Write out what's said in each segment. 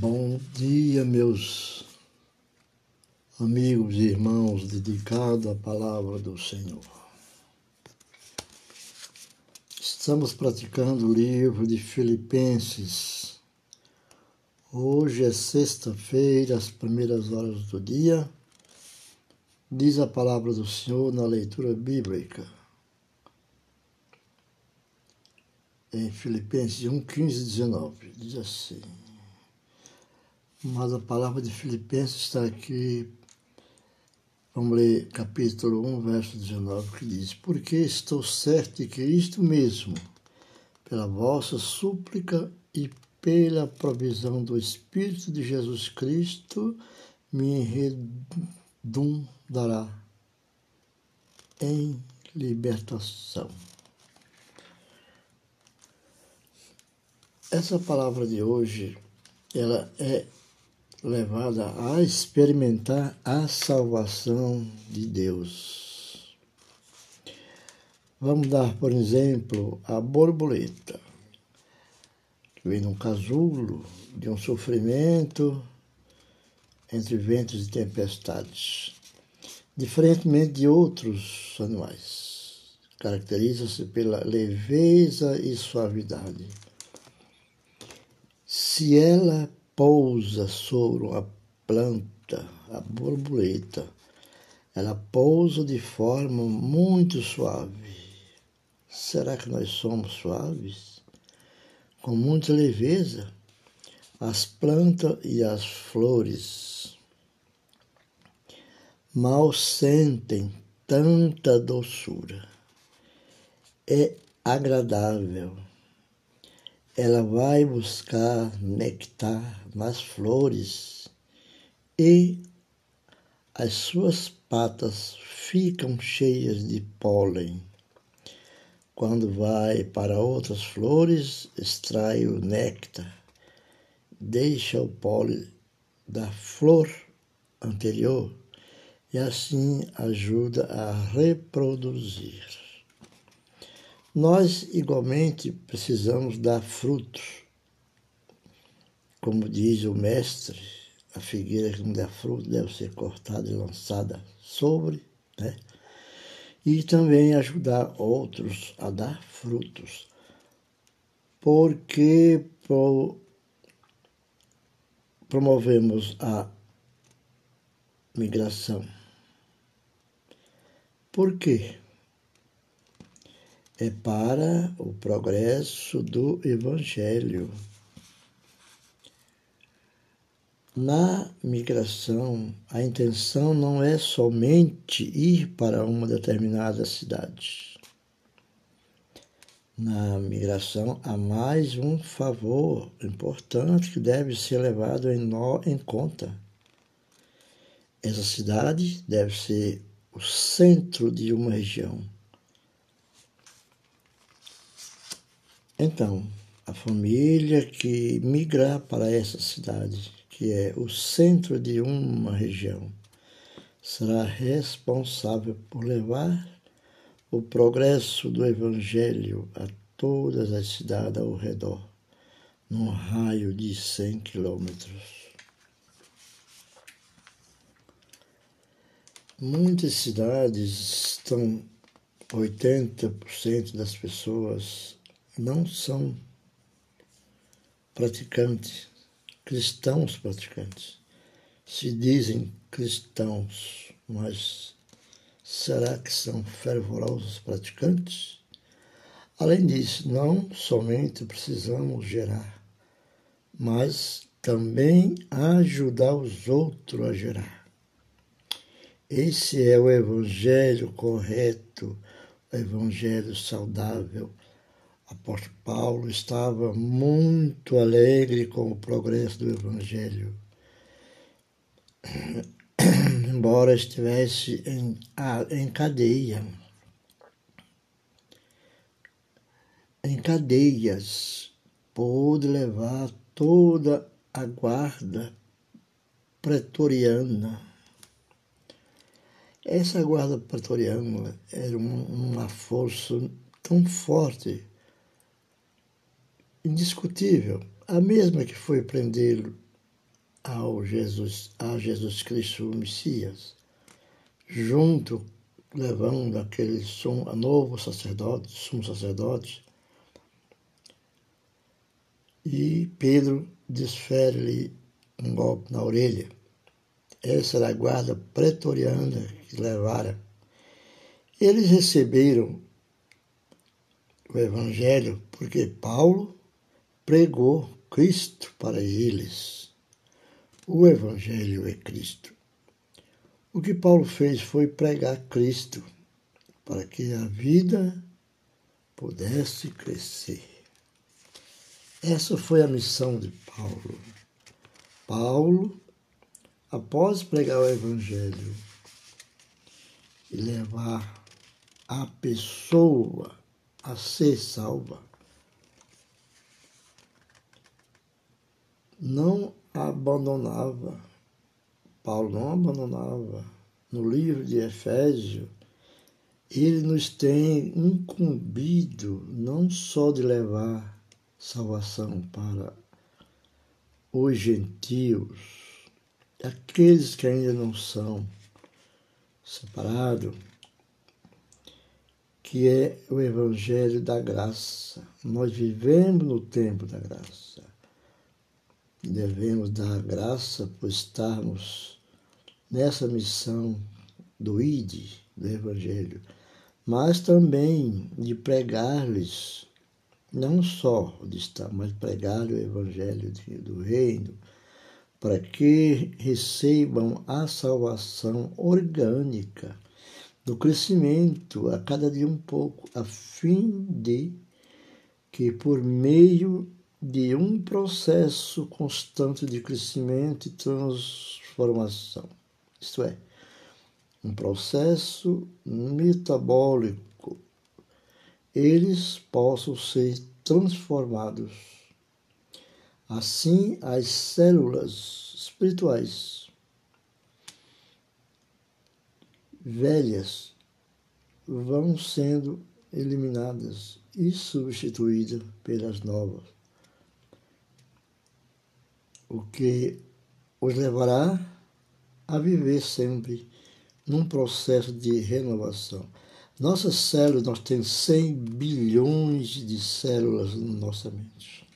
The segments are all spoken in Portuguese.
Bom dia, meus amigos e irmãos dedicados à palavra do Senhor. Estamos praticando o livro de Filipenses. Hoje é sexta-feira, as primeiras horas do dia. Diz a palavra do Senhor na leitura bíblica. Em Filipenses 1, 15 e 19, diz assim mas a palavra de Filipenses está aqui. Vamos ler capítulo 1, verso 19, que diz: Porque estou certo de que isto mesmo, pela vossa súplica e pela provisão do Espírito de Jesus Cristo, me redundará em libertação. Essa palavra de hoje, ela é levada a experimentar a salvação de Deus. Vamos dar, por exemplo, a borboleta, que vem num casulo de um sofrimento entre ventos e tempestades, diferentemente de outros animais. Caracteriza-se pela leveza e suavidade. Se ela pousa sobre uma planta, a borboleta, ela pousa de forma muito suave. Será que nós somos suaves? Com muita leveza, as plantas e as flores mal sentem tanta doçura. É agradável ela vai buscar nectar nas flores e as suas patas ficam cheias de pólen. Quando vai para outras flores, extrai o néctar, deixa o pólen da flor anterior e assim ajuda a reproduzir. Nós, igualmente, precisamos dar frutos. Como diz o mestre, a figueira que não der fruto deve ser cortada e lançada sobre, né? E também ajudar outros a dar frutos. Porque promovemos a migração. Por quê? É para o progresso do Evangelho. Na migração, a intenção não é somente ir para uma determinada cidade. Na migração, há mais um favor importante que deve ser levado em, no, em conta. Essa cidade deve ser o centro de uma região Então, a família que migrar para essa cidade, que é o centro de uma região, será responsável por levar o progresso do Evangelho a todas as cidades ao redor, num raio de 100 quilômetros. Muitas cidades estão 80% das pessoas não são praticantes, cristãos praticantes. Se dizem cristãos, mas será que são fervorosos praticantes? Além disso, não somente precisamos gerar, mas também ajudar os outros a gerar. Esse é o evangelho correto, o evangelho saudável, apóstolo Paulo estava muito alegre com o progresso do Evangelho. Embora estivesse em, em cadeia, em cadeias, pôde levar toda a guarda pretoriana. Essa guarda pretoriana era uma, uma força tão forte indiscutível, a mesma que foi prendê-lo ao Jesus, a Jesus Cristo, o Messias, junto levando aquele som, a novo sacerdote, sumo sacerdote, e Pedro desfere-lhe um golpe na orelha. Essa era a guarda pretoriana que levara. Eles receberam o Evangelho porque Paulo pregou Cristo para eles. O Evangelho é Cristo. O que Paulo fez foi pregar Cristo para que a vida pudesse crescer. Essa foi a missão de Paulo. Paulo, após pregar o Evangelho e levar a pessoa a ser salva, não abandonava, Paulo não abandonava. No livro de Efésio, ele nos tem incumbido não só de levar salvação para os gentios, aqueles que ainda não são separados, que é o Evangelho da graça. Nós vivemos no tempo da graça. Devemos dar graça por estarmos nessa missão do ID, do Evangelho, mas também de pregar-lhes, não só de estar, mas pregar o Evangelho do Reino, para que recebam a salvação orgânica do crescimento a cada dia um pouco, a fim de que por meio de um processo constante de crescimento e transformação. Isto é, um processo metabólico, eles possam ser transformados. Assim, as células espirituais velhas vão sendo eliminadas e substituídas pelas novas o que os levará a viver sempre num processo de renovação. Nossas células, nós temos 100 bilhões de células na nossa mente.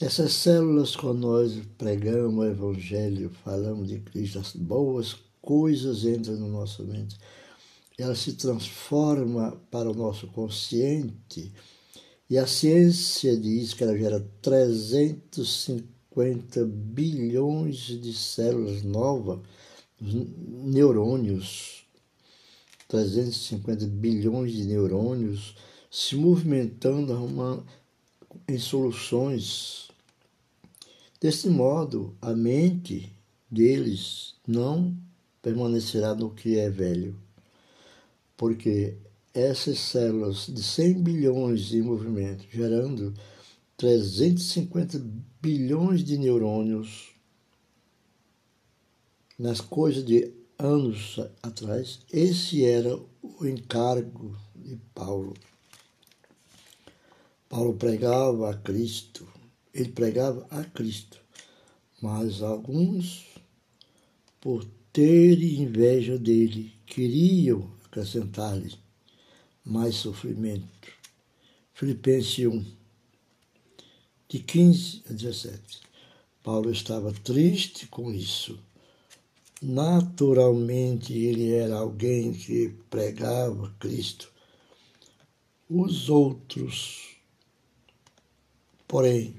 Essas células, quando nós pregamos o Evangelho, falamos de Cristo, as boas coisas entram na nossa mente. Ela se transforma para o nosso consciente e a ciência diz que ela gera 350 bilhões de células novas, neurônios, 350 bilhões de neurônios se movimentando uma, em soluções. Desse modo, a mente deles não permanecerá no que é velho, porque essas células de 100 bilhões em movimento, gerando 350 bilhões de neurônios nas coisas de anos atrás, esse era o encargo de Paulo. Paulo pregava a Cristo, ele pregava a Cristo, mas alguns, por ter inveja dele, queriam acrescentar-lhe mais sofrimento. Filipenses 1, de 15 a 17. Paulo estava triste com isso. Naturalmente, ele era alguém que pregava Cristo. Os outros, porém,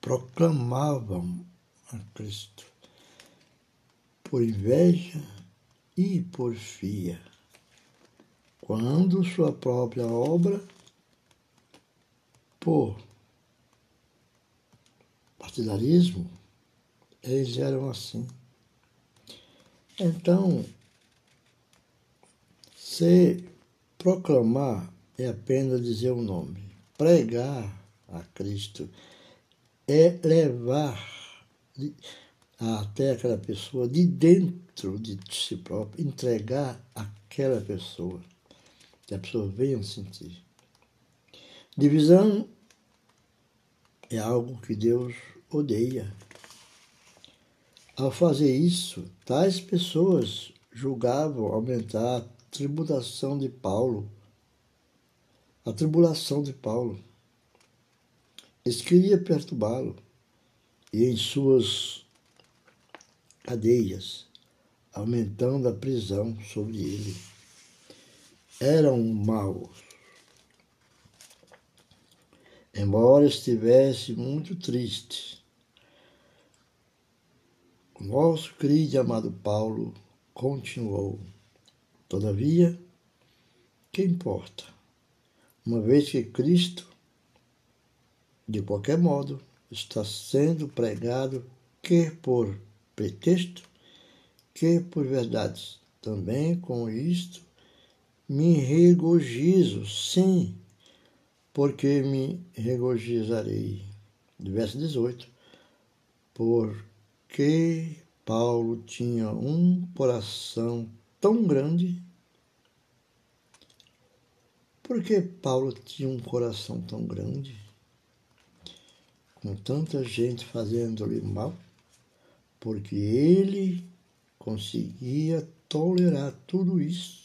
proclamavam a Cristo por inveja e porfia quando sua própria obra, por partidarismo, eles eram assim. Então, se proclamar é apenas dizer o nome, pregar a Cristo é levar até aquela pessoa de dentro de si próprio, entregar aquela pessoa que a pessoa venha sentir. Divisão é algo que Deus odeia. Ao fazer isso, tais pessoas julgavam aumentar a tribulação de Paulo. A tribulação de Paulo. Eles queriam perturbá-lo e em suas cadeias, aumentando a prisão sobre ele. Eram maus. Embora estivesse muito triste, nosso querido amado Paulo continuou. Todavia, que importa? Uma vez que Cristo, de qualquer modo, está sendo pregado, quer por pretexto, quer por verdade. Também com isto me regozijo, sim, porque me regozijarei. Verso 18. Porque Paulo tinha um coração tão grande. Por que Paulo tinha um coração tão grande? Com tanta gente fazendo-lhe mal? Porque ele conseguia tolerar tudo isso.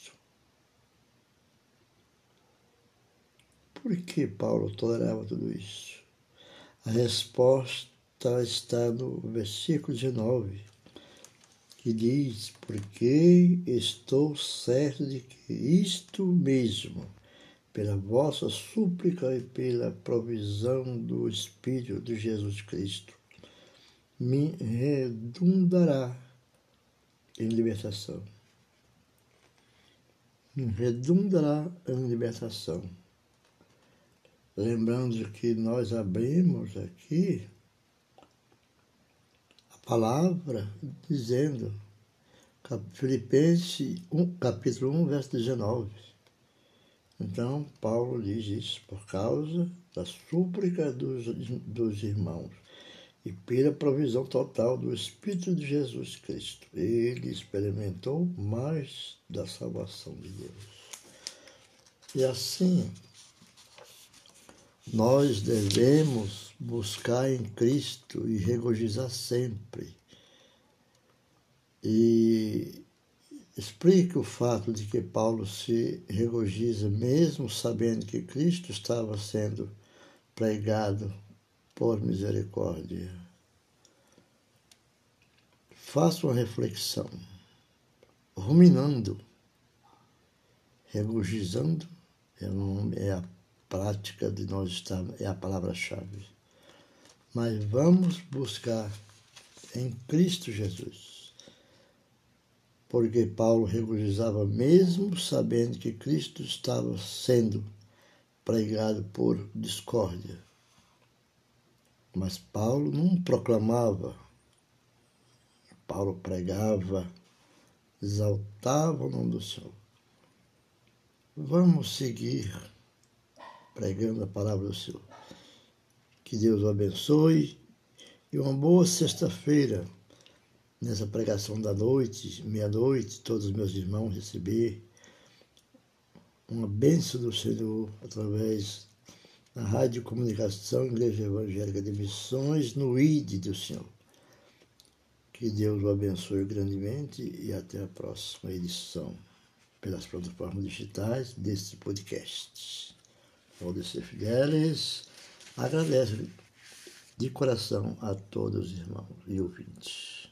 Por que Paulo tolerava tudo isso? A resposta está no versículo 19 que diz: Porque estou certo de que isto mesmo, pela vossa súplica e pela provisão do Espírito de Jesus Cristo, me redundará em libertação. Me redundará em libertação. Lembrando que nós abrimos aqui palavra dizendo, Filipenses 1, capítulo 1, verso 19. Então, Paulo diz isso por causa da súplica dos, dos irmãos e pela provisão total do Espírito de Jesus Cristo. Ele experimentou mais da salvação de Deus. E assim, nós devemos buscar em Cristo e regozijar sempre. E explique o fato de que Paulo se regozija mesmo sabendo que Cristo estava sendo pregado por misericórdia. Faça uma reflexão, ruminando, regozijando é a prática de nós estar, é a palavra-chave. Mas vamos buscar em Cristo Jesus. Porque Paulo regozijava mesmo sabendo que Cristo estava sendo pregado por discórdia. Mas Paulo não proclamava, Paulo pregava, exaltava o nome do Senhor. Vamos seguir pregando a palavra do Senhor. Que Deus o abençoe e uma boa sexta-feira nessa pregação da noite, meia-noite, todos os meus irmãos receber uma bênção do Senhor através da Rádio Comunicação Igreja Evangélica de Missões no ID do Senhor. Que Deus o abençoe grandemente e até a próxima edição pelas plataformas digitais deste podcast. Valdecir Figueles agradece de coração a todos os irmãos e ouvintes.